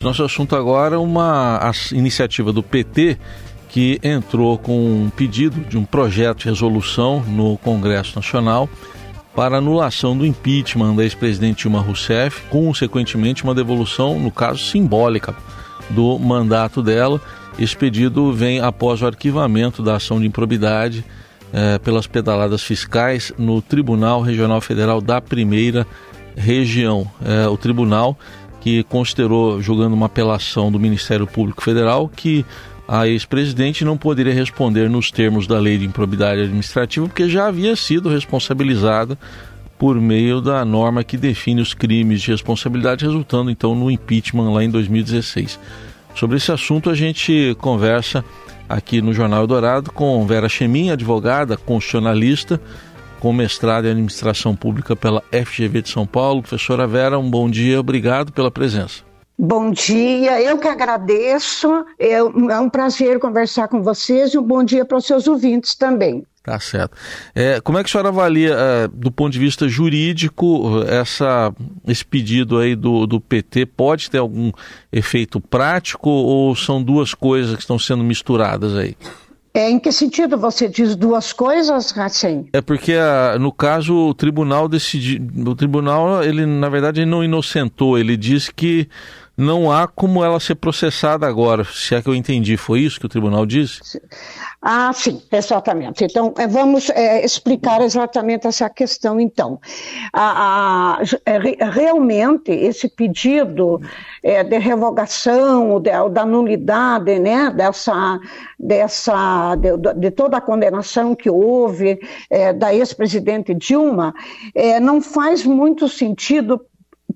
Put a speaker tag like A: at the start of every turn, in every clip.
A: Nosso assunto agora é uma iniciativa do PT que entrou com um pedido de um projeto de resolução no Congresso Nacional para anulação do impeachment da ex-presidente Dilma Rousseff, consequentemente uma devolução, no caso simbólica, do mandato dela. Esse pedido vem após o arquivamento da ação de improbidade eh, pelas pedaladas fiscais no Tribunal Regional Federal da Primeira Região. Eh, o tribunal que considerou, julgando uma apelação do Ministério Público Federal, que a ex-presidente não poderia responder nos termos da lei de improbidade administrativa, porque já havia sido responsabilizada por meio da norma que define os crimes de responsabilidade, resultando então no impeachment lá em 2016. Sobre esse assunto a gente conversa aqui no Jornal Dourado com Vera Chemin, advogada, constitucionalista, com mestrado em administração pública pela FGV de São Paulo. Professora Vera, um bom dia, obrigado pela presença.
B: Bom dia, eu que agradeço. É um prazer conversar com vocês e um bom dia para os seus ouvintes também.
A: Tá certo. É, como é que a senhora avalia, é, do ponto de vista jurídico, essa, esse pedido aí do, do PT pode ter algum efeito prático ou são duas coisas que estão sendo misturadas aí?
B: É, em que sentido você diz duas coisas, Ratchen?
A: É porque, ah, no caso, o tribunal decidiu. O tribunal, ele, na verdade, não inocentou, ele disse que não há como ela ser processada agora, se é que eu entendi. Foi isso que o tribunal disse?
B: Ah, sim, exatamente. Então, é, vamos é, explicar exatamente essa questão, então. A, a, é, realmente, esse pedido é, de revogação, de, da nulidade, né, dessa, dessa, de, de toda a condenação que houve é, da ex-presidente Dilma, não faz muito sentido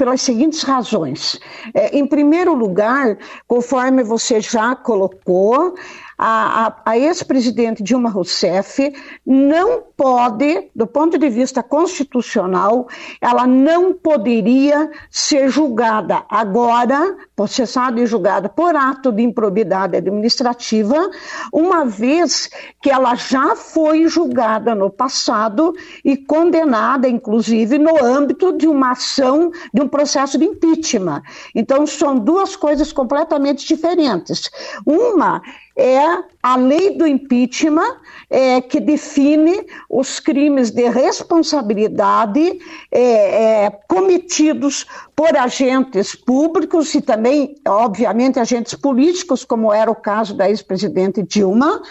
B: pelas seguintes razões. É, em primeiro lugar, conforme você já colocou, a, a, a ex-presidente Dilma Rousseff não pode, do ponto de vista constitucional, ela não poderia ser julgada agora, processada e julgada por ato de improbidade administrativa, uma vez que ela já foi julgada no passado e condenada, inclusive, no âmbito de uma ação, de um processo de impeachment. Então, são duas coisas completamente diferentes. Uma é a lei do impeachment, é, que define os crimes de responsabilidade é, é, cometidos por agentes públicos e também, obviamente, agentes políticos, como era o caso da ex-presidente Dilma.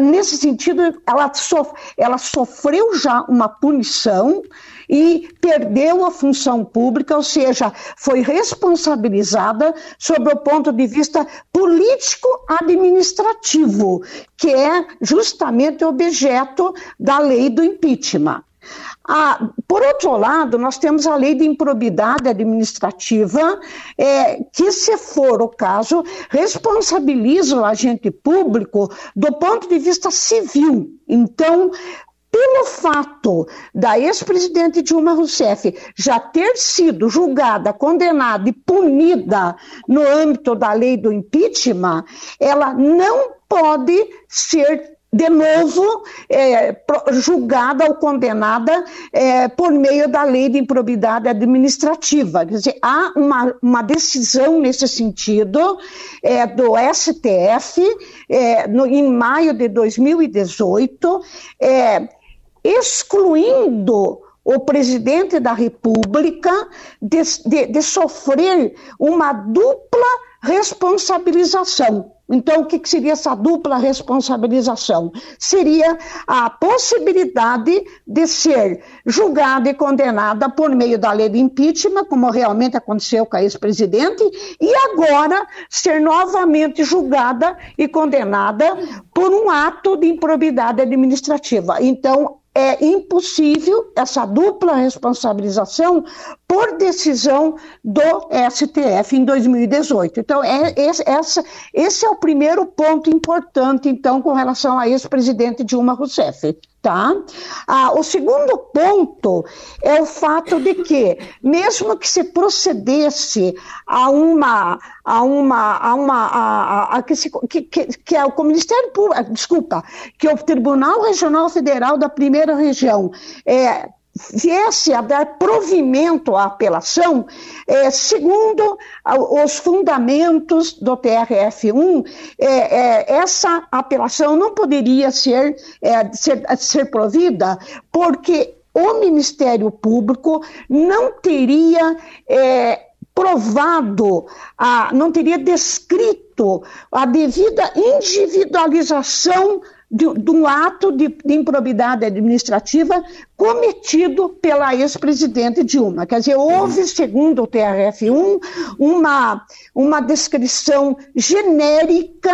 B: nesse sentido, ela, sof ela sofreu já uma punição e perdeu a função pública, ou seja, foi responsabilizada sob o ponto de vista político-administrativo, que é justamente objeto da lei do impeachment. Ah, por outro lado, nós temos a lei de improbidade administrativa, é, que, se for o caso, responsabiliza o agente público do ponto de vista civil. Então, pelo fato da ex-presidente Dilma Rousseff já ter sido julgada, condenada e punida no âmbito da lei do impeachment, ela não pode ser de novo é, julgada ou condenada é, por meio da lei de improbidade administrativa. Quer dizer, há uma, uma decisão nesse sentido é, do STF é, no, em maio de 2018 excluindo o presidente da República de, de, de, sofrer uma dupla responsabilização. Então, o que seria essa dupla responsabilização? Seria a possibilidade de ser julgada e condenada por meio da lei de impeachment, como realmente aconteceu com a ex-presidente, e agora ser novamente julgada e condenada por um ato de improbidade administrativa. Então, é impossível essa dupla responsabilização por decisão do STF em 2018. Então, é, esse, essa, esse é o primeiro ponto importante, então, com relação a ex-presidente Dilma Rousseff. Tá? Ah, o segundo ponto é o fato de que, mesmo que se procedesse a uma, a uma, a uma, a, a, que, se, que, que, que é o Ministério Público, desculpa, que o Tribunal Regional Federal da Primeira Região é, viesse a dar provimento à apelação, é, segundo os fundamentos do TRF1, é, é, essa apelação não poderia ser, é, ser, ser provida porque o Ministério Público não teria é, provado, a, não teria descrito a devida individualização de, de um ato de, de, improbidade administrativa cometido pela ex-presidente Dilma. Quer dizer, houve, segundo o TRF1, uma, uma descrição genérica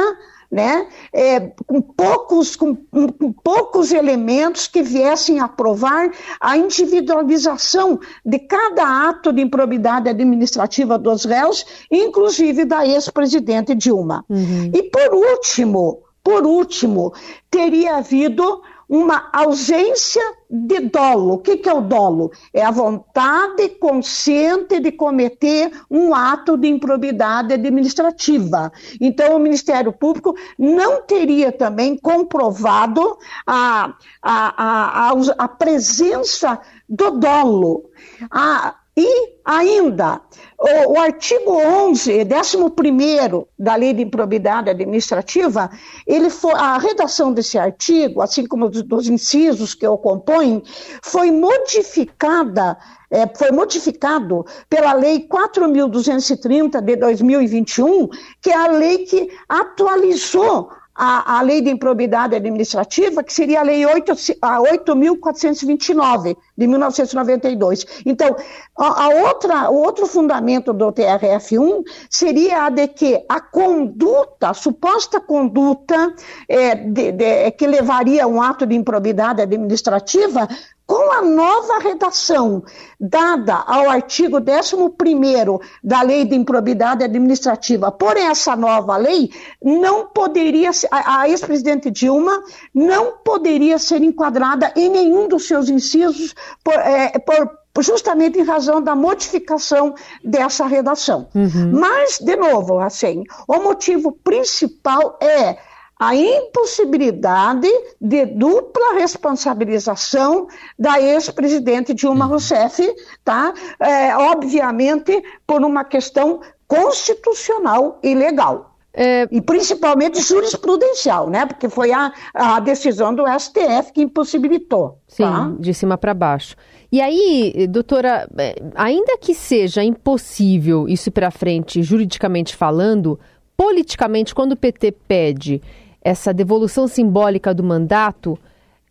B: né, é, com, poucos, com, com, poucos elementos que viessem a provar a individualização de cada ato de improbidade administrativa dos réus, inclusive da ex-presidente Dilma. Uhum. E por último, por último, teria havido uma ausência de dolo. O que, é o dolo? É a vontade consciente de cometer um ato de improbidade administrativa. Então, o Ministério Público não teria também comprovado a, a, a, a presença do dolo. A, e ainda, o, o artigo 11, 11 da Lei de Improbidade Administrativa, ele foi, a redação desse artigo, assim como dos, dos incisos que o compõem, foi modificada é, foi modificado pela Lei 4.230 de 2021, que é a lei que atualizou a, a lei de improbidade administrativa, que seria a lei 8.429 de 1992. Então, a, a, outra, o outro fundamento do TRF1 seria a de que a conduta, a suposta conduta é, de, de, que levaria a um ato de improbidade administrativa com a nova redação dada ao artigo 11 da Lei de Improbidade Administrativa por essa nova lei, não poderia, a ex-presidente Dilma não poderia ser enquadrada em nenhum dos seus incisos por, é, por justamente em razão da modificação dessa redação. Uhum. Mas, de novo, assim, o motivo principal é a impossibilidade de dupla responsabilização da ex-presidente Dilma uhum. Rousseff, tá? É, obviamente por uma questão constitucional e legal. É... E principalmente jurisprudencial, né? Porque foi a, a decisão do STF que impossibilitou.
C: Sim, tá? de cima para baixo. E aí, doutora, é, ainda que seja impossível isso para frente, juridicamente falando, politicamente, quando o PT pede essa devolução simbólica do mandato,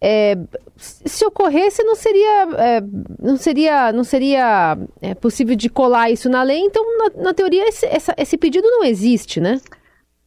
C: é, se ocorresse não seria é, não seria não seria é, possível de colar isso na lei. Então na, na teoria esse, essa, esse pedido não existe né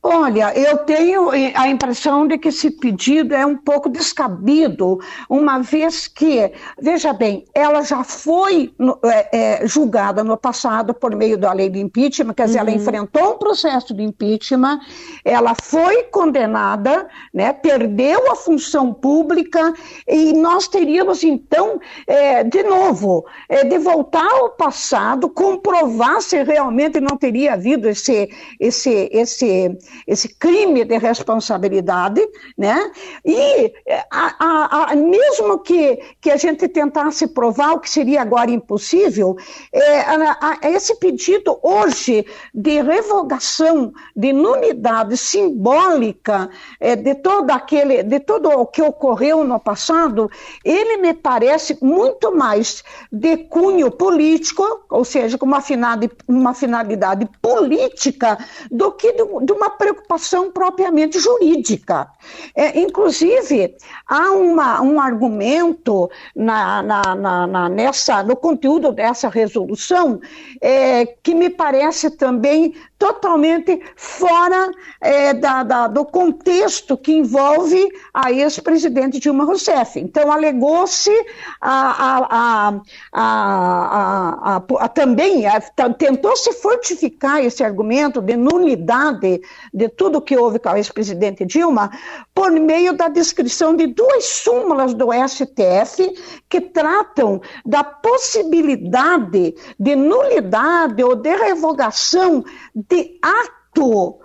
B: Olha, eu tenho a impressão de que esse pedido é um pouco descabido, uma vez que, veja bem, ela já foi é, é, julgada no passado por meio da lei de impeachment, quer dizer, uhum. ela enfrentou um processo de impeachment, ela foi condenada, né, perdeu a função pública e nós teríamos então, é, de novo, é, de voltar ao passado, comprovar se realmente não teria havido esse, esse, esse esse crime de responsabilidade, né? E a, a, a, mesmo que, que a gente tentasse provar o que seria agora impossível, é, esse pedido hoje de revogação, de nulidade simbólica é, de todo aquele, de todo o que ocorreu no passado, ele me parece muito mais de cunho político, ou seja, com uma finalidade, uma finalidade política, do que de, de uma preocupação propriamente jurídica. É, inclusive, há uma, um argumento na, na, na, nessa, no conteúdo dessa resolução é, que me parece também totalmente fora é, da, da, do contexto que envolve a ex-presidente Dilma Rousseff. Então, alegou-se também, tentou-se fortificar esse argumento de nulidade de tudo que houve com a ex-presidente Dilma por meio da descrição de duas súmulas do STF que tratam da possibilidade de nulidade ou de revogação de ato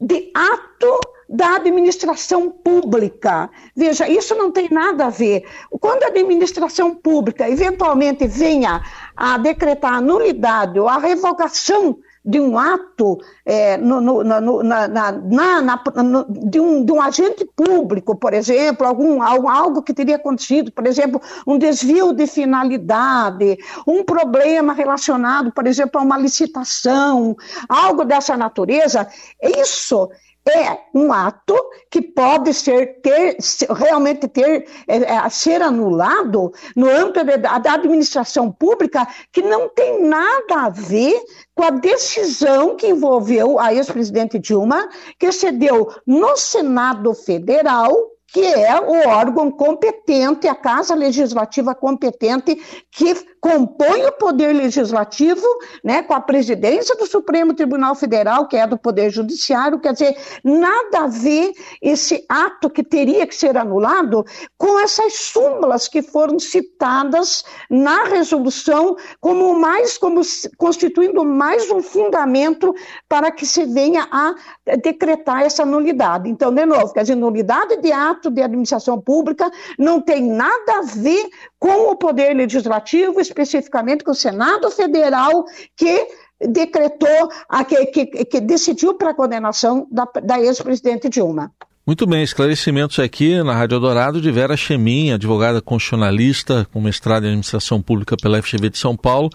B: de ato da administração pública. Veja, isso não tem nada a ver. Quando a administração pública eventualmente venha a decretar a nulidade ou a revogação de um ato é, no, no, no, na, na, na, de, um, de, um, agente público, por exemplo, algum, algo que teria acontecido, por exemplo, um desvio de finalidade, um problema relacionado, por exemplo, a uma licitação, algo dessa natureza, isso é um ato que pode ser ter, realmente ter é, é, ser anulado no âmbito da, administração pública que não tem nada a ver com a decisão que envolveu a ex-presidente Dilma, que cedeu no Senado Federal que é o órgão competente, a Casa Legislativa competente, que compõe o Poder Legislativo, né, com a presidência do Supremo Tribunal Federal, que é do Poder Judiciário, quer dizer, nada a ver esse ato que teria que ser anulado com essas súmulas que foram citadas na resolução como mais, como constituindo mais um fundamento para que se venha a decretar essa nulidade. Então, de novo, quer dizer, nulidade de ato de administração pública não tem nada a ver com o Poder Legislativo, especificamente com o Senado Federal, que decretou, que, que, que decidiu para a condenação da, da ex-presidente Dilma.
A: Muito bem, esclarecimentos aqui na Rádio Dourado de Vera Chemin, advogada constitucionalista com mestrado em administração pública pela FGV de São Paulo,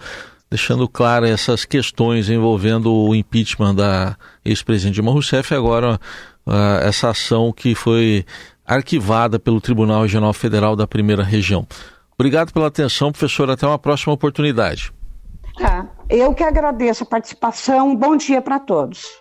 A: deixando claro essas questões envolvendo o impeachment da ex-presidente Dilma Rousseff e agora uh, essa ação que foi arquivada pelo Tribunal Regional Federal da Primeira Região. Obrigado pela atenção, professor. Até uma próxima oportunidade.
B: Tá. Eu que agradeço a participação. Bom dia para todos.